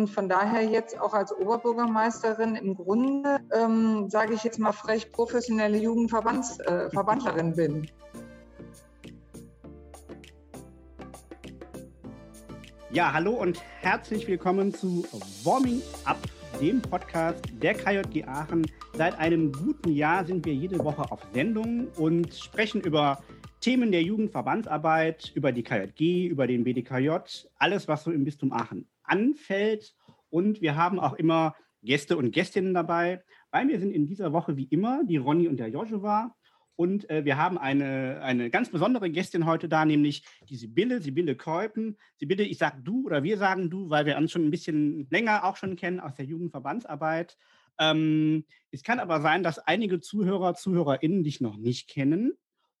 und von daher jetzt auch als Oberbürgermeisterin im Grunde, ähm, sage ich jetzt mal frech, professionelle Jugendverbandlerin äh, bin. Ja, hallo und herzlich willkommen zu Warming Up, dem Podcast der KJG Aachen. Seit einem guten Jahr sind wir jede Woche auf Sendung und sprechen über Themen der Jugendverbandsarbeit, über die KJG, über den BDKJ, alles, was so im Bistum Aachen anfällt. Und wir haben auch immer Gäste und Gästinnen dabei. Bei mir sind in dieser Woche wie immer die Ronny und der Joshua. Und äh, wir haben eine, eine ganz besondere Gästin heute da, nämlich die Sibylle, Sibylle Keupen. Sibylle, ich sage du oder wir sagen du, weil wir uns schon ein bisschen länger auch schon kennen aus der Jugendverbandsarbeit. Ähm, es kann aber sein, dass einige Zuhörer, ZuhörerInnen dich noch nicht kennen.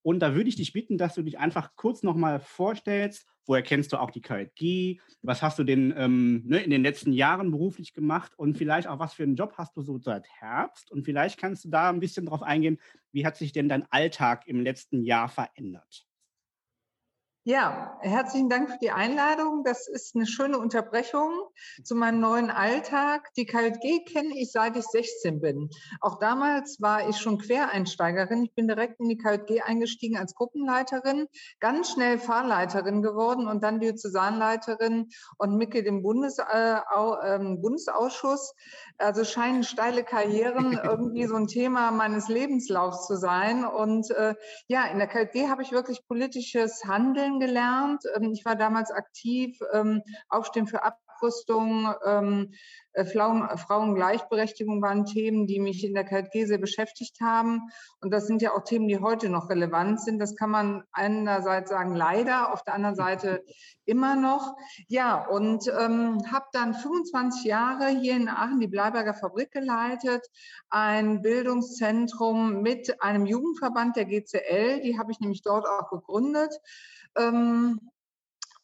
Und da würde ich dich bitten, dass du dich einfach kurz nochmal vorstellst. Woher kennst du auch die KLG? Was hast du denn ähm, ne, in den letzten Jahren beruflich gemacht? Und vielleicht auch, was für einen Job hast du so seit Herbst? Und vielleicht kannst du da ein bisschen drauf eingehen, wie hat sich denn dein Alltag im letzten Jahr verändert? Ja, herzlichen Dank für die Einladung. Das ist eine schöne Unterbrechung zu meinem neuen Alltag. Die KLG kenne ich, seit ich 16 bin. Auch damals war ich schon Quereinsteigerin. Ich bin direkt in die KLG eingestiegen als Gruppenleiterin, ganz schnell Fahrleiterin geworden und dann Diözesanleiterin und Mitglied im Bundes, äh, äh, Bundesausschuss. Also scheinen steile Karrieren irgendwie so ein Thema meines Lebenslaufs zu sein. Und äh, ja, in der KLG habe ich wirklich politisches Handeln kennengelernt. Ähm, ich war damals aktiv, ähm, Aufstehen für Abrüstung, ähm, äh, Frauen, Frauengleichberechtigung waren Themen, die mich in der KLG sehr beschäftigt haben. Und das sind ja auch Themen, die heute noch relevant sind. Das kann man einerseits sagen, leider, auf der anderen Seite immer noch. Ja, und ähm, habe dann 25 Jahre hier in Aachen die Bleiberger Fabrik geleitet, ein Bildungszentrum mit einem Jugendverband der GCL, die habe ich nämlich dort auch gegründet ähm,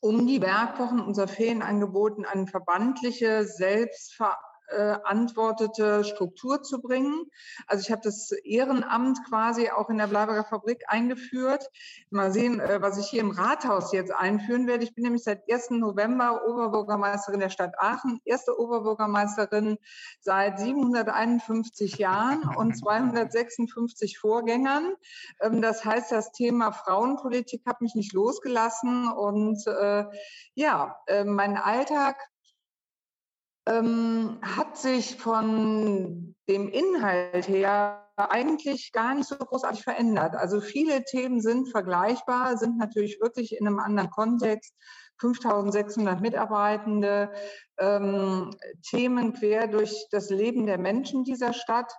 um die Werkwochen unser Ferienangeboten an verbandliche, selbstver äh, antwortete Struktur zu bringen. Also ich habe das Ehrenamt quasi auch in der Bleiberger Fabrik eingeführt. Mal sehen, äh, was ich hier im Rathaus jetzt einführen werde. Ich bin nämlich seit 1. November Oberbürgermeisterin der Stadt Aachen, erste Oberbürgermeisterin seit 751 Jahren und 256 Vorgängern. Ähm, das heißt, das Thema Frauenpolitik hat mich nicht losgelassen und äh, ja, äh, mein Alltag ähm, hat sich von dem Inhalt her eigentlich gar nicht so großartig verändert. Also viele Themen sind vergleichbar, sind natürlich wirklich in einem anderen Kontext. 5600 Mitarbeitende, ähm, Themen quer durch das Leben der Menschen dieser Stadt.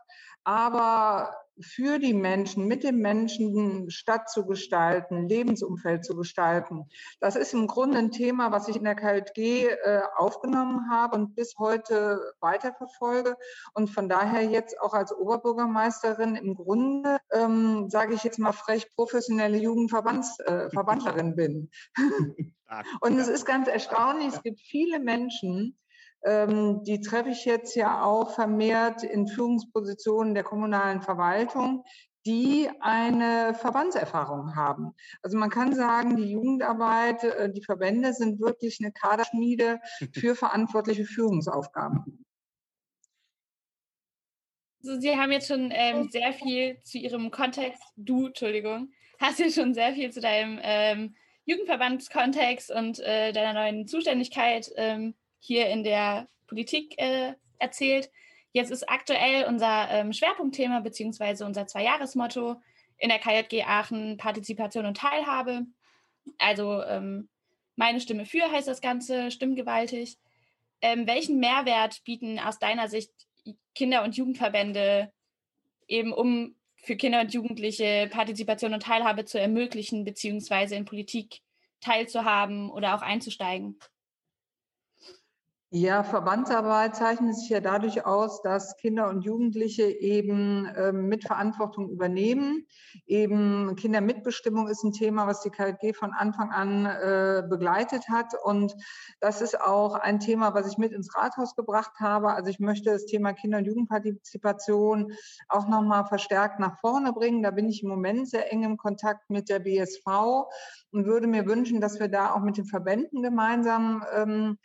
Aber für die Menschen, mit dem Menschen Stadt zu gestalten, Lebensumfeld zu gestalten. Das ist im Grunde ein Thema, was ich in der KLG äh, aufgenommen habe und bis heute weiterverfolge und von daher jetzt auch als Oberbürgermeisterin im Grunde, ähm, sage ich jetzt mal frech, professionelle Jugendverbandlerin äh, bin. und es ist ganz erstaunlich, es gibt viele Menschen, die treffe ich jetzt ja auch vermehrt in Führungspositionen der kommunalen Verwaltung, die eine Verbandserfahrung haben. Also man kann sagen, die Jugendarbeit, äh, die Verbände sind wirklich eine Kaderschmiede für verantwortliche Führungsaufgaben. Also Sie haben jetzt schon ähm, sehr viel zu Ihrem Kontext, du, Entschuldigung, hast ja schon sehr viel zu deinem ähm, Jugendverbandskontext und äh, deiner neuen Zuständigkeit ähm, hier in der Politik äh, erzählt. Jetzt ist aktuell unser ähm, Schwerpunktthema beziehungsweise unser Zweijahresmotto in der KJG Aachen Partizipation und Teilhabe. Also ähm, meine Stimme für heißt das Ganze, stimmgewaltig. Ähm, welchen Mehrwert bieten aus deiner Sicht Kinder- und Jugendverbände eben, um für Kinder und Jugendliche Partizipation und Teilhabe zu ermöglichen, beziehungsweise in Politik teilzuhaben oder auch einzusteigen? Ja, Verbandsarbeit zeichnet sich ja dadurch aus, dass Kinder und Jugendliche eben äh, Mitverantwortung übernehmen. Eben Kindermitbestimmung ist ein Thema, was die KLG von Anfang an äh, begleitet hat. Und das ist auch ein Thema, was ich mit ins Rathaus gebracht habe. Also ich möchte das Thema Kinder- und Jugendpartizipation auch nochmal verstärkt nach vorne bringen. Da bin ich im Moment sehr eng im Kontakt mit der BSV und würde mir wünschen, dass wir da auch mit den Verbänden gemeinsam ähm,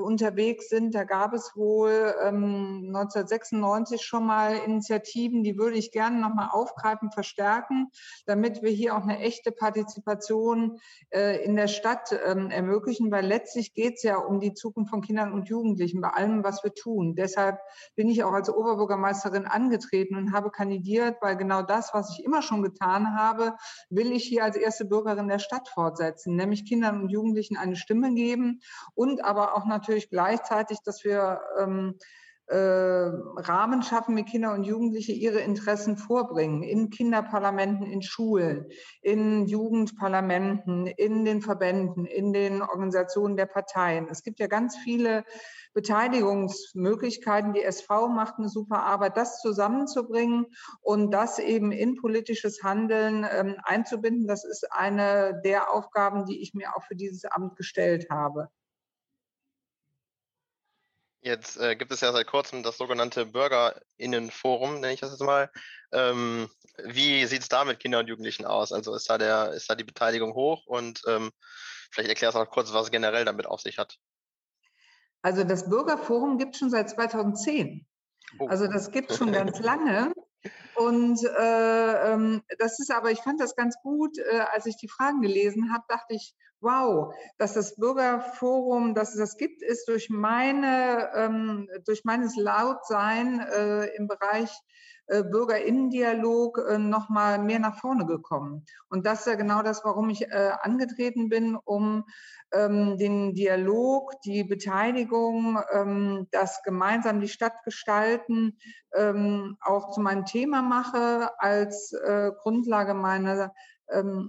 unterwegs sind. Da gab es wohl ähm, 1996 schon mal Initiativen, die würde ich gerne nochmal aufgreifen, verstärken, damit wir hier auch eine echte Partizipation äh, in der Stadt ähm, ermöglichen, weil letztlich geht es ja um die Zukunft von Kindern und Jugendlichen bei allem, was wir tun. Deshalb bin ich auch als Oberbürgermeisterin angetreten und habe kandidiert, weil genau das, was ich immer schon getan habe, will ich hier als erste Bürgerin der Stadt fortsetzen, nämlich Kindern und Jugendlichen eine Stimme geben und aber auch natürlich gleichzeitig, dass wir ähm, äh, Rahmen schaffen, wie Kinder und Jugendliche ihre Interessen vorbringen. In Kinderparlamenten, in Schulen, in Jugendparlamenten, in den Verbänden, in den Organisationen der Parteien. Es gibt ja ganz viele Beteiligungsmöglichkeiten. Die SV macht eine super Arbeit, das zusammenzubringen und das eben in politisches Handeln ähm, einzubinden. Das ist eine der Aufgaben, die ich mir auch für dieses Amt gestellt habe. Jetzt äh, gibt es ja seit kurzem das sogenannte Bürgerinnenforum, nenne ich das jetzt mal. Ähm, wie sieht es da mit Kindern und Jugendlichen aus? Also ist da, der, ist da die Beteiligung hoch? Und ähm, vielleicht erklärst du noch kurz, was es generell damit auf sich hat. Also das Bürgerforum gibt es schon seit 2010. Oh. Also das gibt es schon ganz lange. Und äh, ähm, das ist aber, ich fand das ganz gut, äh, als ich die Fragen gelesen habe, dachte ich, wow, dass das Bürgerforum, dass es das gibt, ist durch meine, ähm, durch meines Lautsein äh, im Bereich äh, Bürgerinnendialog äh, noch mal mehr nach vorne gekommen. Und das ist ja genau das, warum ich äh, angetreten bin, um ähm, den Dialog, die Beteiligung, ähm, das gemeinsam die Stadt gestalten, ähm, auch zu meinem Thema mache als äh, Grundlage meiner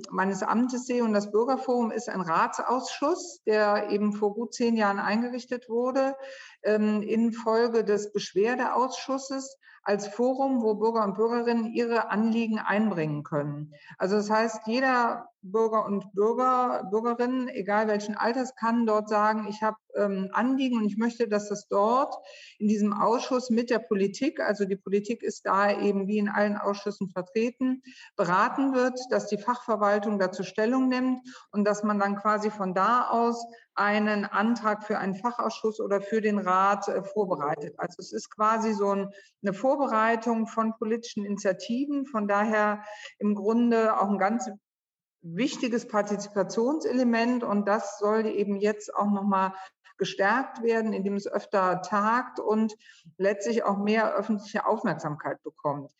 meines Amtes sehe. Und das Bürgerforum ist ein Ratsausschuss, der eben vor gut zehn Jahren eingerichtet wurde, ähm, infolge des Beschwerdeausschusses als Forum, wo Bürger und Bürgerinnen ihre Anliegen einbringen können. Also das heißt, jeder Bürger und Bürger, Bürgerinnen, egal welchen Alters, kann dort sagen, ich habe ähm, Anliegen und ich möchte, dass das dort in diesem Ausschuss mit der Politik, also die Politik ist da eben wie in allen Ausschüssen vertreten, beraten wird, dass die Fachverwaltung dazu Stellung nimmt und dass man dann quasi von da aus einen Antrag für einen Fachausschuss oder für den Rat äh, vorbereitet. Also es ist quasi so ein, eine Vorbereitung von politischen Initiativen. Von daher im Grunde auch ein ganz wichtiges Partizipationselement und das soll eben jetzt auch nochmal gestärkt werden, indem es öfter tagt und letztlich auch mehr öffentliche Aufmerksamkeit bekommt.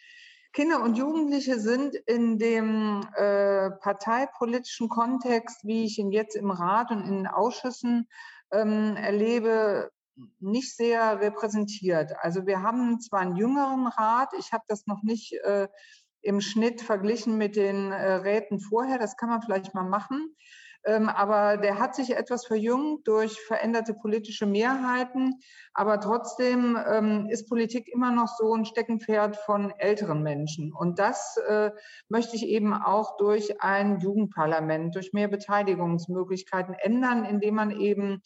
Kinder und Jugendliche sind in dem äh, parteipolitischen Kontext, wie ich ihn jetzt im Rat und in den Ausschüssen ähm, erlebe, nicht sehr repräsentiert. Also wir haben zwar einen jüngeren Rat, ich habe das noch nicht äh, im Schnitt verglichen mit den äh, Räten vorher, das kann man vielleicht mal machen. Ähm, aber der hat sich etwas verjüngt durch veränderte politische Mehrheiten. Aber trotzdem ähm, ist Politik immer noch so ein Steckenpferd von älteren Menschen. Und das äh, möchte ich eben auch durch ein Jugendparlament, durch mehr Beteiligungsmöglichkeiten ändern, indem man eben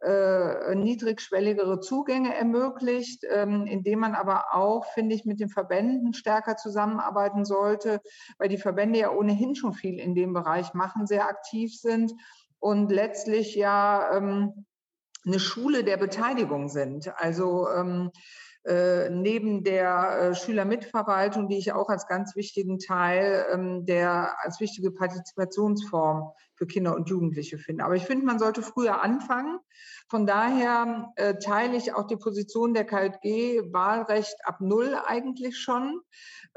äh, niedrigschwelligere Zugänge ermöglicht, ähm, indem man aber auch, finde ich, mit den Verbänden stärker zusammenarbeiten sollte, weil die Verbände ja ohnehin schon viel in dem Bereich machen, sehr aktiv sind und letztlich ja ähm, eine Schule der Beteiligung sind. Also ähm, äh, neben der äh, Schülermitverwaltung, die ich auch als ganz wichtigen Teil ähm, der als wichtige Partizipationsform für Kinder und Jugendliche finde. Aber ich finde, man sollte früher anfangen. Von daher äh, teile ich auch die Position der KJG Wahlrecht ab Null eigentlich schon.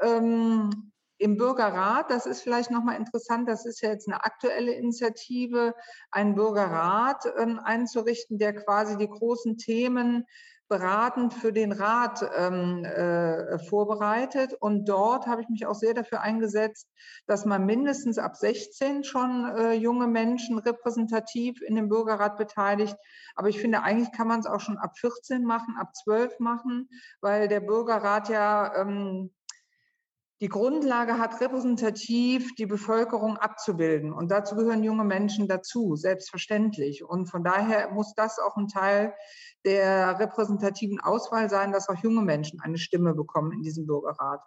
Ähm, im Bürgerrat, das ist vielleicht nochmal interessant, das ist ja jetzt eine aktuelle Initiative, einen Bürgerrat ähm, einzurichten, der quasi die großen Themen beratend für den Rat ähm, äh, vorbereitet. Und dort habe ich mich auch sehr dafür eingesetzt, dass man mindestens ab 16 schon äh, junge Menschen repräsentativ in dem Bürgerrat beteiligt. Aber ich finde, eigentlich kann man es auch schon ab 14 machen, ab 12 machen, weil der Bürgerrat ja ähm, die Grundlage hat, repräsentativ die Bevölkerung abzubilden. Und dazu gehören junge Menschen dazu, selbstverständlich. Und von daher muss das auch ein Teil der repräsentativen Auswahl sein, dass auch junge Menschen eine Stimme bekommen in diesem Bürgerrat.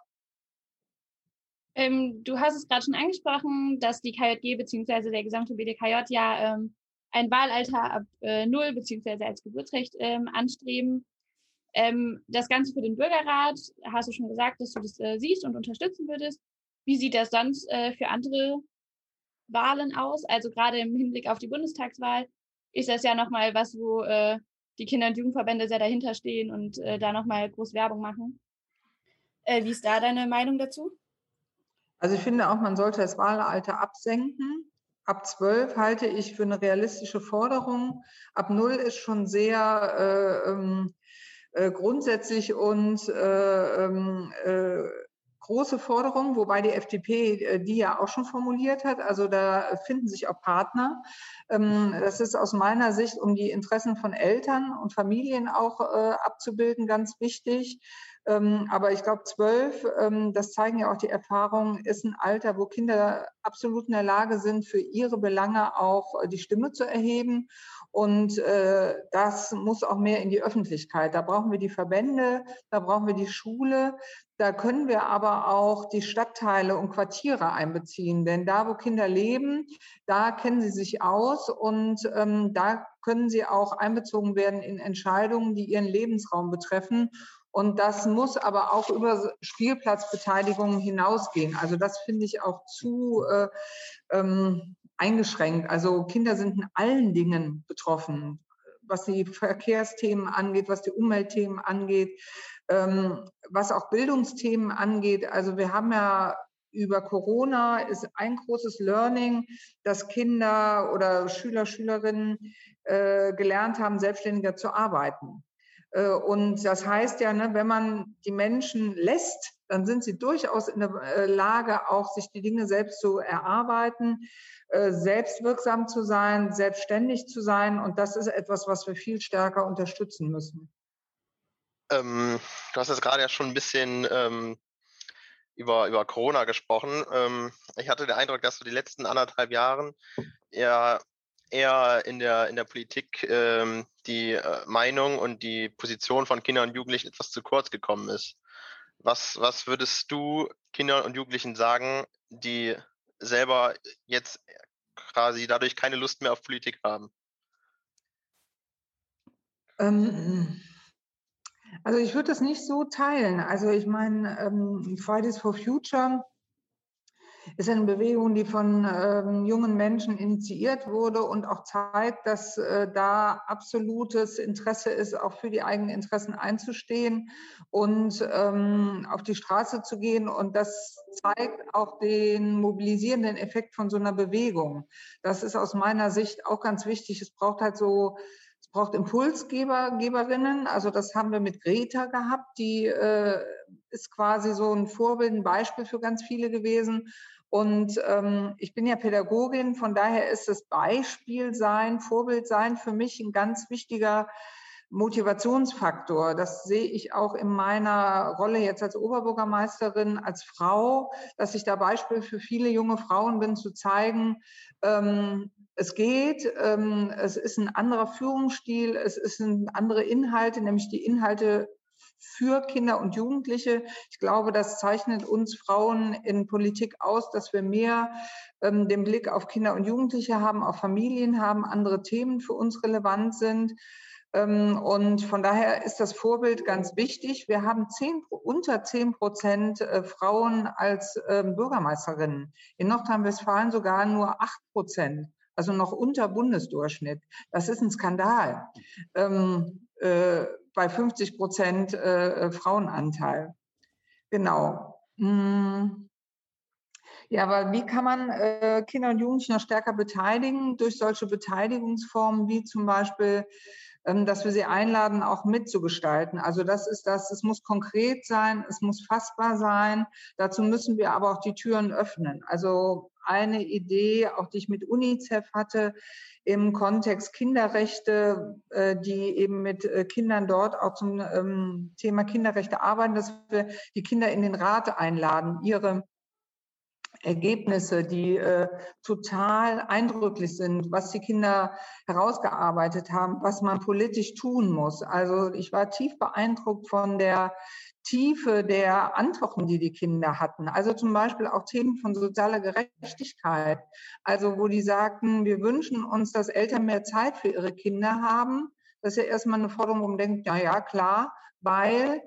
Ähm, du hast es gerade schon angesprochen, dass die KJG bzw. der gesamte BDKJ ja ähm, ein Wahlalter ab äh, null beziehungsweise als Geburtsrecht ähm, anstreben. Ähm, das Ganze für den Bürgerrat, hast du schon gesagt, dass du das äh, siehst und unterstützen würdest. Wie sieht das sonst äh, für andere Wahlen aus? Also gerade im Hinblick auf die Bundestagswahl ist das ja nochmal was, wo äh, die Kinder- und Jugendverbände sehr dahinter stehen und äh, da nochmal groß Werbung machen. Äh, wie ist da deine Meinung dazu? Also ich finde auch, man sollte das Wahlalter absenken. Ab zwölf halte ich für eine realistische Forderung. Ab null ist schon sehr äh, ähm, äh, grundsätzlich und äh, ähm, äh, große Forderung, wobei die FDP äh, die ja auch schon formuliert hat. Also da finden sich auch Partner. Ähm, das ist aus meiner Sicht, um die Interessen von Eltern und Familien auch äh, abzubilden, ganz wichtig. Ähm, aber ich glaube, zwölf, das zeigen ja auch die Erfahrungen, ist ein Alter, wo Kinder absolut in der Lage sind, für ihre Belange auch die Stimme zu erheben. Und äh, das muss auch mehr in die Öffentlichkeit. Da brauchen wir die Verbände, da brauchen wir die Schule. Da können wir aber auch die Stadtteile und Quartiere einbeziehen. Denn da, wo Kinder leben, da kennen sie sich aus und ähm, da können sie auch einbezogen werden in Entscheidungen, die ihren Lebensraum betreffen. Und das muss aber auch über Spielplatzbeteiligungen hinausgehen. Also das finde ich auch zu äh, ähm, eingeschränkt. Also Kinder sind in allen Dingen betroffen, was die Verkehrsthemen angeht, was die Umweltthemen angeht, ähm, was auch Bildungsthemen angeht. Also wir haben ja über Corona ist ein großes Learning, dass Kinder oder Schüler, Schülerinnen äh, gelernt haben, selbstständiger zu arbeiten. Äh, und das heißt ja, ne, wenn man die Menschen lässt, dann sind sie durchaus in der äh, Lage, auch sich die Dinge selbst zu erarbeiten, äh, selbstwirksam zu sein, selbstständig zu sein. Und das ist etwas, was wir viel stärker unterstützen müssen. Ähm, du hast jetzt gerade ja schon ein bisschen ähm, über, über Corona gesprochen. Ähm, ich hatte den Eindruck, dass du die letzten anderthalb Jahren eher eher in der, in der Politik ähm, die äh, Meinung und die Position von Kindern und Jugendlichen etwas zu kurz gekommen ist. Was, was würdest du Kindern und Jugendlichen sagen, die selber jetzt quasi dadurch keine Lust mehr auf Politik haben? Ähm, also ich würde das nicht so teilen. Also ich meine, ähm, Fridays for Future ist eine Bewegung, die von ähm, jungen Menschen initiiert wurde und auch zeigt, dass äh, da absolutes Interesse ist, auch für die eigenen Interessen einzustehen und ähm, auf die Straße zu gehen. Und das zeigt auch den mobilisierenden Effekt von so einer Bewegung. Das ist aus meiner Sicht auch ganz wichtig. Es braucht halt so braucht Impulsgeber, Geberinnen. Also das haben wir mit Greta gehabt. Die äh, ist quasi so ein Vorbild, ein Beispiel für ganz viele gewesen. Und ähm, ich bin ja Pädagogin, von daher ist das Beispiel sein, Vorbild sein für mich ein ganz wichtiger Motivationsfaktor. Das sehe ich auch in meiner Rolle jetzt als Oberbürgermeisterin, als Frau, dass ich da Beispiel für viele junge Frauen bin, zu zeigen, ähm, es geht, ähm, es ist ein anderer Führungsstil, es ein andere Inhalte, nämlich die Inhalte für Kinder und Jugendliche. Ich glaube, das zeichnet uns Frauen in Politik aus, dass wir mehr ähm, den Blick auf Kinder und Jugendliche haben, auf Familien haben, andere Themen für uns relevant sind. Ähm, und von daher ist das Vorbild ganz wichtig. Wir haben zehn, unter zehn Prozent äh, Frauen als ähm, Bürgermeisterinnen. In Nordrhein-Westfalen sogar nur acht Prozent also noch unter Bundesdurchschnitt. Das ist ein Skandal. Ähm, äh, bei 50 Prozent äh, Frauenanteil. Genau. Hm. Ja, aber wie kann man äh, Kinder und Jugendliche noch stärker beteiligen? Durch solche Beteiligungsformen wie zum Beispiel, dass wir sie einladen, auch mitzugestalten. Also das ist das, es muss konkret sein, es muss fassbar sein. Dazu müssen wir aber auch die Türen öffnen. Also eine Idee, auch die ich mit UNICEF hatte, im Kontext Kinderrechte, äh, die eben mit äh, Kindern dort auch zum ähm, Thema Kinderrechte arbeiten, dass wir die Kinder in den Rat einladen, ihre Ergebnisse, die äh, total eindrücklich sind, was die Kinder herausgearbeitet haben, was man politisch tun muss. Also ich war tief beeindruckt von der Tiefe der Antworten, die die Kinder hatten. Also zum Beispiel auch Themen von sozialer Gerechtigkeit. Also wo die sagten, wir wünschen uns, dass Eltern mehr Zeit für ihre Kinder haben. Das ist ja erstmal eine Forderung, wo man denkt, ja, ja, klar, weil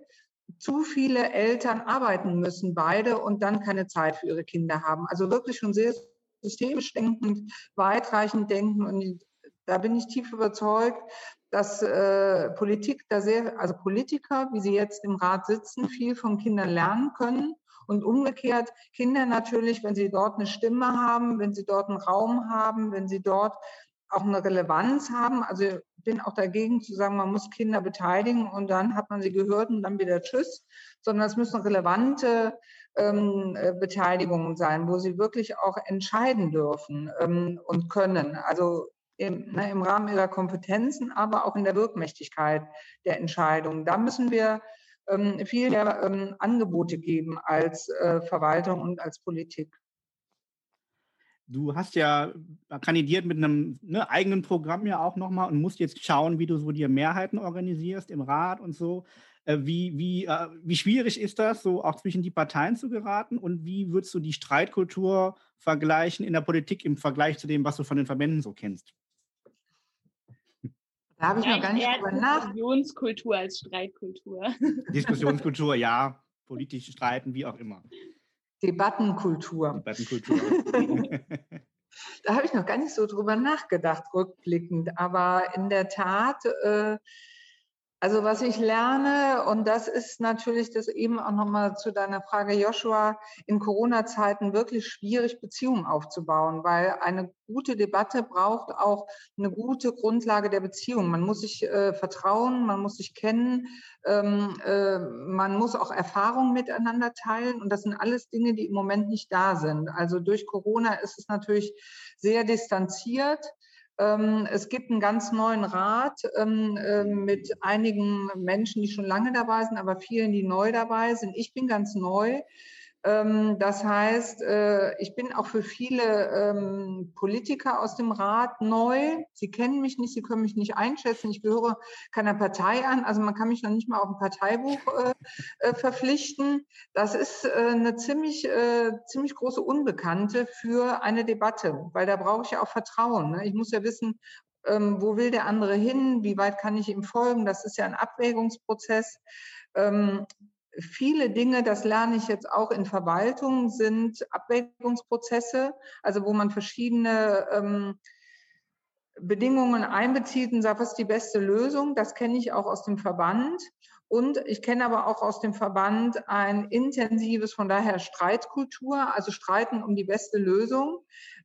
zu viele Eltern arbeiten müssen, beide, und dann keine Zeit für ihre Kinder haben. Also wirklich schon sehr systemisch denkend, weitreichend denken. Und da bin ich tief überzeugt, dass äh, Politik da sehr, also Politiker, wie sie jetzt im Rat sitzen, viel von Kindern lernen können. Und umgekehrt Kinder natürlich, wenn sie dort eine Stimme haben, wenn sie dort einen Raum haben, wenn sie dort auch eine Relevanz haben. Also ich bin auch dagegen zu sagen, man muss Kinder beteiligen und dann hat man sie gehört und dann wieder Tschüss, sondern es müssen relevante ähm, äh, Beteiligungen sein, wo sie wirklich auch entscheiden dürfen ähm, und können. Also im, ne, im Rahmen ihrer Kompetenzen, aber auch in der Wirkmächtigkeit der Entscheidungen. Da müssen wir ähm, viel mehr ähm, Angebote geben als äh, Verwaltung und als Politik. Du hast ja kandidiert mit einem ne, eigenen Programm ja auch nochmal und musst jetzt schauen, wie du so dir Mehrheiten organisierst im Rat und so. Äh, wie, wie, äh, wie schwierig ist das, so auch zwischen die Parteien zu geraten und wie würdest du die Streitkultur vergleichen in der Politik im Vergleich zu dem, was du von den Verbänden so kennst? Da habe ich noch gar nicht drüber nach. Diskussionskultur als Streitkultur. Diskussionskultur, ja. Politisch streiten, wie auch immer. Debattenkultur. Debattenkultur. da habe ich noch gar nicht so drüber nachgedacht, rückblickend. Aber in der Tat äh, also was ich lerne, und das ist natürlich das eben auch nochmal zu deiner Frage, Joshua, in Corona-Zeiten wirklich schwierig, Beziehungen aufzubauen, weil eine gute Debatte braucht auch eine gute Grundlage der Beziehung. Man muss sich äh, vertrauen, man muss sich kennen, ähm, äh, man muss auch Erfahrungen miteinander teilen. Und das sind alles Dinge, die im Moment nicht da sind. Also durch Corona ist es natürlich sehr distanziert. Ähm, es gibt einen ganz neuen Rat ähm, ähm, mit einigen Menschen, die schon lange dabei sind, aber vielen, die neu dabei sind. Ich bin ganz neu. Ähm, das heißt, äh, ich bin auch für viele ähm, Politiker aus dem Rat neu. Sie kennen mich nicht, sie können mich nicht einschätzen. Ich gehöre keiner Partei an. Also man kann mich noch nicht mal auf ein Parteibuch äh, äh, verpflichten. Das ist eine ziemlich, ziemlich große Unbekannte für eine Debatte, weil da brauche ich ja auch Vertrauen. Ne? Ich muss ja wissen, ähm, wo will der andere hin? Wie weit kann ich ihm folgen? Das ist ja ein Abwägungsprozess viele Dinge, das lerne ich jetzt auch in Verwaltung, sind Abwägungsprozesse, also wo man verschiedene ähm, Bedingungen einbezieht und sagt, was ist die beste Lösung? Das kenne ich auch aus dem Verband. Und ich kenne aber auch aus dem Verband ein intensives, von daher Streitkultur, also Streiten um die beste Lösung.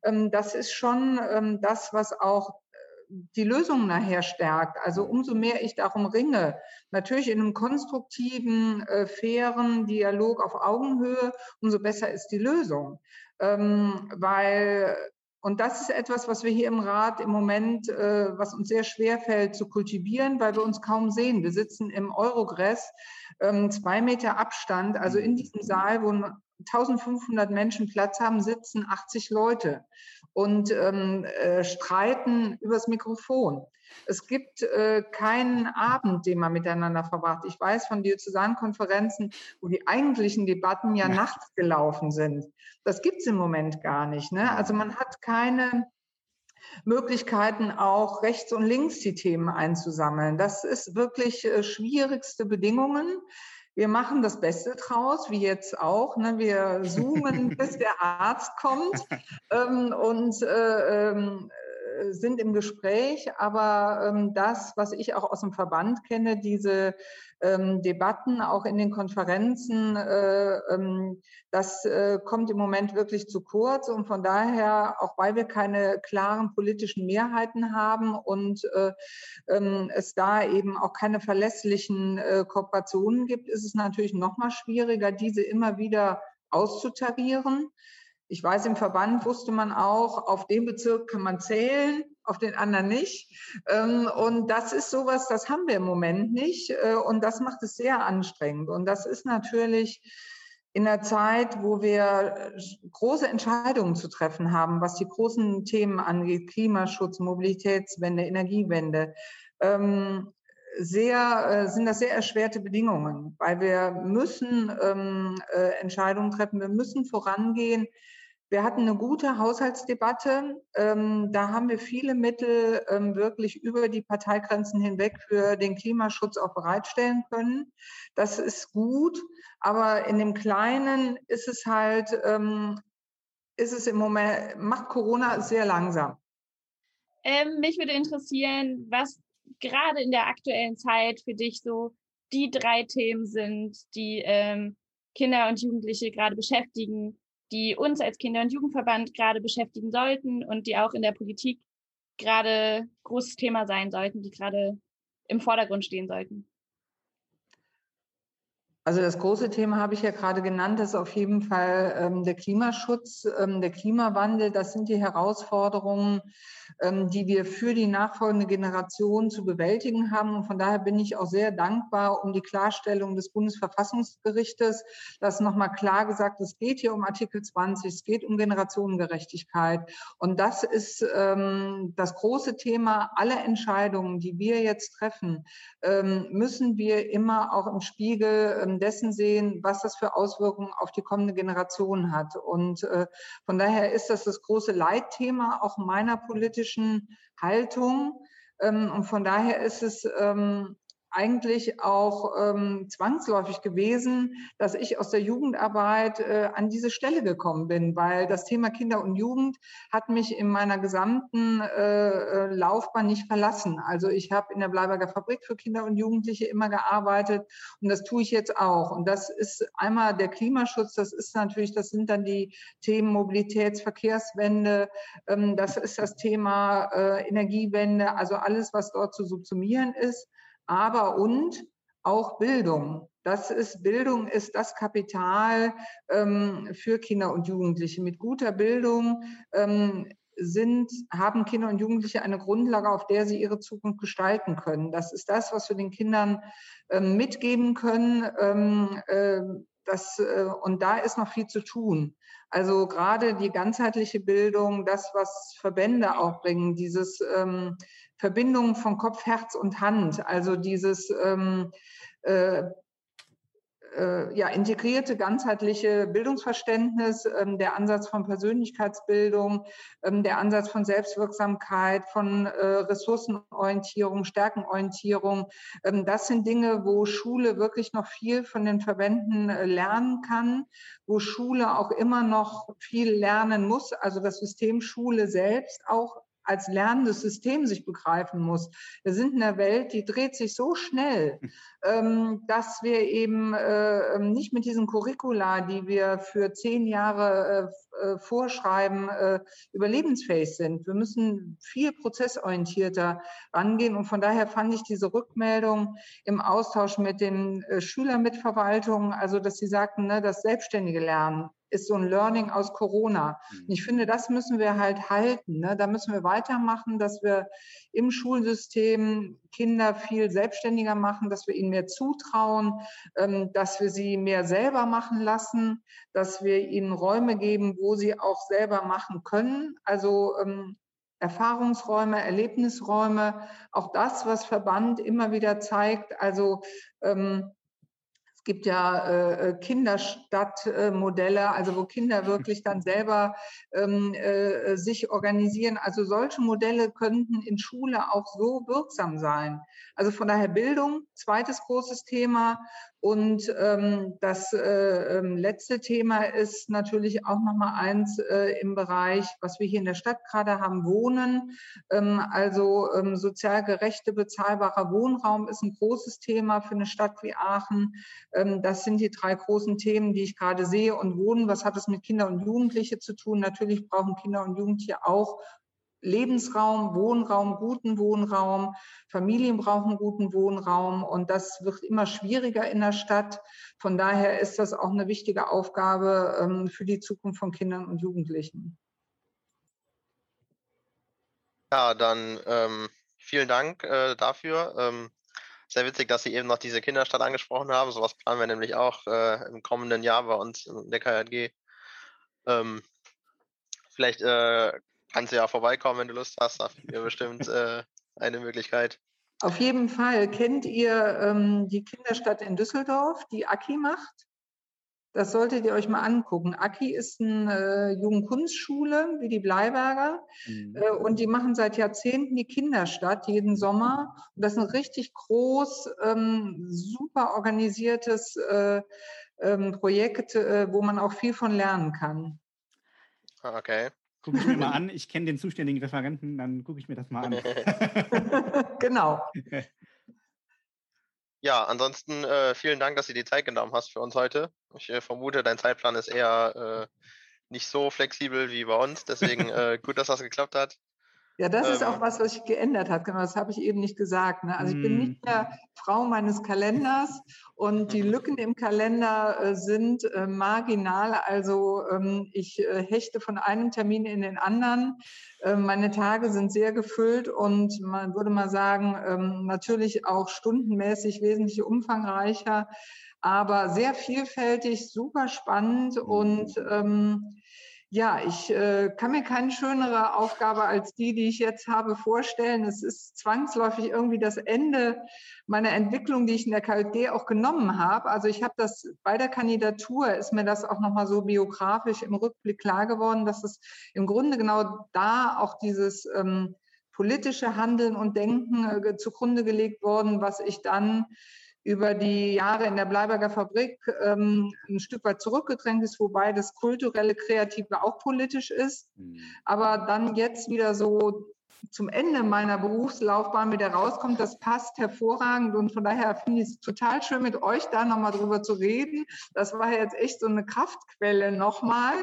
Ähm, das ist schon ähm, das, was auch die Lösung nachher stärkt. Also umso mehr ich darum ringe, natürlich in einem konstruktiven, äh, fairen Dialog auf Augenhöhe, umso besser ist die Lösung. Ähm, weil und das ist etwas, was wir hier im Rat im Moment, äh, was uns sehr schwer fällt zu kultivieren, weil wir uns kaum sehen. Wir sitzen im Eurogress, ähm, zwei Meter Abstand, also in diesem Saal, wo 1500 Menschen Platz haben, sitzen 80 Leute und ähm, äh, streiten übers Mikrofon. Es gibt äh, keinen Abend, den man miteinander verbracht. Ich weiß von Diözesankonferenzen, wo die eigentlichen Debatten ja, ja. nachts gelaufen sind. Das gibt es im Moment gar nicht. Ne? Also man hat keine Möglichkeiten, auch rechts und links die Themen einzusammeln. Das ist wirklich äh, schwierigste Bedingungen. Wir machen das Beste draus, wie jetzt auch. Ne? Wir zoomen, bis der Arzt kommt ähm, und äh, ähm, sind im Gespräch. Aber ähm, das, was ich auch aus dem Verband kenne, diese ähm, Debatten auch in den Konferenzen, äh, ähm, das äh, kommt im Moment wirklich zu kurz. Und von daher, auch weil wir keine klaren politischen Mehrheiten haben und äh, ähm, es da eben auch keine verlässlichen äh, Kooperationen gibt, ist es natürlich noch mal schwieriger, diese immer wieder auszutarieren. Ich weiß, im Verband wusste man auch, auf den Bezirk kann man zählen, auf den anderen nicht. Ähm, und das ist sowas, das haben wir im Moment nicht. Äh, und das macht es sehr anstrengend. Und das ist natürlich in der Zeit, wo wir große Entscheidungen zu treffen haben, was die großen Themen angeht, Klimaschutz, Mobilitätswende, Energiewende, ähm, sehr, äh, sind das sehr erschwerte Bedingungen, weil wir müssen ähm, äh, Entscheidungen treffen, wir müssen vorangehen. Wir hatten eine gute Haushaltsdebatte. Ähm, da haben wir viele Mittel ähm, wirklich über die Parteigrenzen hinweg für den Klimaschutz auch bereitstellen können. Das ist gut, aber in dem Kleinen ist es halt, ähm, ist es im Moment, macht Corona sehr langsam. Ähm, mich würde interessieren, was gerade in der aktuellen Zeit für dich so die drei Themen sind, die ähm, Kinder und Jugendliche gerade beschäftigen, die uns als Kinder- und Jugendverband gerade beschäftigen sollten und die auch in der Politik gerade großes Thema sein sollten, die gerade im Vordergrund stehen sollten? Also das große Thema habe ich ja gerade genannt, das ist auf jeden Fall ähm, der Klimaschutz, ähm, der Klimawandel. Das sind die Herausforderungen, ähm, die wir für die nachfolgende Generation zu bewältigen haben. Und von daher bin ich auch sehr dankbar um die Klarstellung des Bundesverfassungsgerichtes, das nochmal klar gesagt, es geht hier um Artikel 20, es geht um Generationengerechtigkeit. Und das ist ähm, das große Thema. Alle Entscheidungen, die wir jetzt treffen, ähm, müssen wir immer auch im Spiegel ähm, dessen sehen, was das für Auswirkungen auf die kommende Generation hat. Und äh, von daher ist das das große Leitthema auch meiner politischen Haltung. Ähm, und von daher ist es ähm, eigentlich auch ähm, zwangsläufig gewesen, dass ich aus der Jugendarbeit äh, an diese Stelle gekommen bin, weil das Thema Kinder und Jugend hat mich in meiner gesamten äh, äh Laufbahn nicht verlassen. Also ich habe in der Bleiberger Fabrik für Kinder und Jugendliche immer gearbeitet und das tue ich jetzt auch. Und das ist einmal der Klimaschutz, das ist natürlich, das sind dann die Themen Mobilitätsverkehrswende, ähm, das ist das Thema äh, Energiewende, also alles, was dort zu subsumieren ist aber und auch Bildung. Das ist Bildung ist das Kapital ähm, für Kinder und Jugendliche. Mit guter Bildung ähm, sind, haben Kinder und Jugendliche eine Grundlage, auf der sie ihre Zukunft gestalten können. Das ist das, was wir den Kindern ähm, mitgeben können. Äh, das, äh, und da ist noch viel zu tun. Also gerade die ganzheitliche Bildung, das, was Verbände auch bringen, dieses ähm, Verbindung von Kopf, Herz und Hand, also dieses ähm, äh, äh, ja, integrierte, ganzheitliche Bildungsverständnis, ähm, der Ansatz von Persönlichkeitsbildung, ähm, der Ansatz von Selbstwirksamkeit, von äh, Ressourcenorientierung, Stärkenorientierung. Ähm, das sind Dinge, wo Schule wirklich noch viel von den Verbänden äh, lernen kann, wo Schule auch immer noch viel lernen muss, also das System Schule selbst auch als lernendes System sich begreifen muss. Wir sind in einer Welt, die dreht sich so schnell, ähm, dass wir eben äh, ähm, nicht mit diesen Curricula, die wir für zehn Jahre äh, äh, vorschreiben, überlebensfähig sind. Wir müssen viel prozessorientierter rangehen. Und von daher fand ich diese Rückmeldung im Austausch mit den Schülermitverwaltungen, also dass sie sagten, ne, das selbstständige Lernen ist so ein Learning aus Corona. Und mhm. ich finde, das müssen wir halt halten. Ne? Da müssen wir weitermachen, dass wir im Schulsystem Kinder viel selbstständiger machen, dass wir ihnen mehr zutrauen, ähm, dass wir sie mehr selber machen lassen, dass wir ihnen Räume geben, wo sie auch selber machen können. Also ähm, Erfahrungsräume, Erlebnisräume, auch das, was Verband immer wieder zeigt. Also ähm, es gibt ja äh, äh Kinderstadtmodelle, also wo Kinder wirklich dann selber ähm, äh, sich organisieren. Also solche Modelle könnten in Schule auch so wirksam sein. Also von daher Bildung, zweites großes Thema. Und ähm, das äh, ähm, letzte Thema ist natürlich auch nochmal eins äh, im Bereich, was wir hier in der Stadt gerade haben, Wohnen. Ähm, also ähm, sozial gerechte, bezahlbarer Wohnraum ist ein großes Thema für eine Stadt wie Aachen. Ähm, das sind die drei großen Themen, die ich gerade sehe. Und Wohnen, was hat es mit Kinder und Jugendliche zu tun? Natürlich brauchen Kinder und Jugendliche auch Lebensraum, Wohnraum, guten Wohnraum. Familien brauchen guten Wohnraum und das wird immer schwieriger in der Stadt. Von daher ist das auch eine wichtige Aufgabe ähm, für die Zukunft von Kindern und Jugendlichen. Ja, dann ähm, vielen Dank äh, dafür. Ähm, sehr witzig, dass Sie eben noch diese Kinderstadt angesprochen haben. Sowas planen wir nämlich auch äh, im kommenden Jahr bei uns in der KJG. Ähm, vielleicht äh, kannst du ja vorbeikommen, wenn du Lust hast. Da wir bestimmt äh, eine Möglichkeit. Auf jeden Fall. Kennt ihr ähm, die Kinderstadt in Düsseldorf, die Aki macht? Das solltet ihr euch mal angucken. Aki ist eine äh, Jugendkunstschule wie die Bleiberger mhm. äh, und die machen seit Jahrzehnten die Kinderstadt jeden Sommer. Und das ist ein richtig groß, ähm, super organisiertes äh, ähm, Projekt, äh, wo man auch viel von lernen kann. Ah, okay. Gucke ich mir mal an. Ich kenne den zuständigen Referenten, dann gucke ich mir das mal an. genau. Ja, ansonsten äh, vielen Dank, dass du die Zeit genommen hast für uns heute. Ich äh, vermute, dein Zeitplan ist eher äh, nicht so flexibel wie bei uns. Deswegen äh, gut, dass das geklappt hat. Ja, das ähm, ist auch ähm. was, was sich geändert hat. Genau, das habe ich eben nicht gesagt. Ne? Also ich bin nicht mehr hm. Frau meines Kalenders und die Lücken im Kalender äh, sind äh, marginal. Also ähm, ich äh, hechte von einem Termin in den anderen. Ähm, meine Tage sind sehr gefüllt und man würde mal sagen, ähm, natürlich auch stundenmäßig wesentlich umfangreicher, aber sehr vielfältig, super spannend und ähm, ja, ich äh, kann mir keine schönere Aufgabe als die, die ich jetzt habe, vorstellen. Es ist zwangsläufig irgendwie das Ende meiner Entwicklung, die ich in der KLG auch genommen habe. Also ich habe das bei der Kandidatur, ist mir das auch nochmal so biografisch im Rückblick klar geworden, dass es im Grunde genau da auch dieses ähm, politische Handeln und Denken äh, zugrunde gelegt worden, was ich dann über die Jahre in der Bleiberger Fabrik ähm, ein Stück weit zurückgedrängt ist, wobei das kulturelle, kreative auch politisch ist. Mhm. Aber dann jetzt wieder so zum Ende meiner Berufslaufbahn wieder rauskommt, das passt hervorragend und von daher finde ich es total schön, mit euch da nochmal drüber zu reden. Das war jetzt echt so eine Kraftquelle nochmal,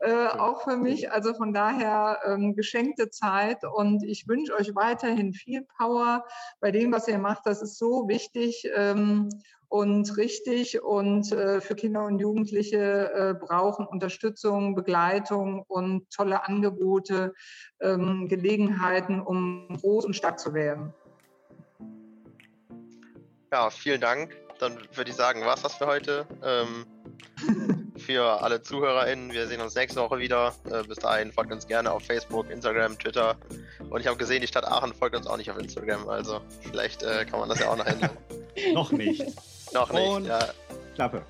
äh, auch für mich. Also von daher ähm, geschenkte Zeit und ich wünsche euch weiterhin viel Power bei dem, was ihr macht. Das ist so wichtig. Ähm, und richtig und äh, für Kinder und Jugendliche äh, brauchen Unterstützung, Begleitung und tolle Angebote, ähm, Gelegenheiten, um groß und stark zu werden. Ja, vielen Dank. Dann würde ich sagen, was das für heute. Ähm, für alle ZuhörerInnen, wir sehen uns nächste Woche wieder. Äh, bis dahin folgt uns gerne auf Facebook, Instagram, Twitter. Und ich habe gesehen, die Stadt Aachen folgt uns auch nicht auf Instagram. Also vielleicht äh, kann man das ja auch noch ändern. noch nicht. Noch nicht, Und ja. Klappe.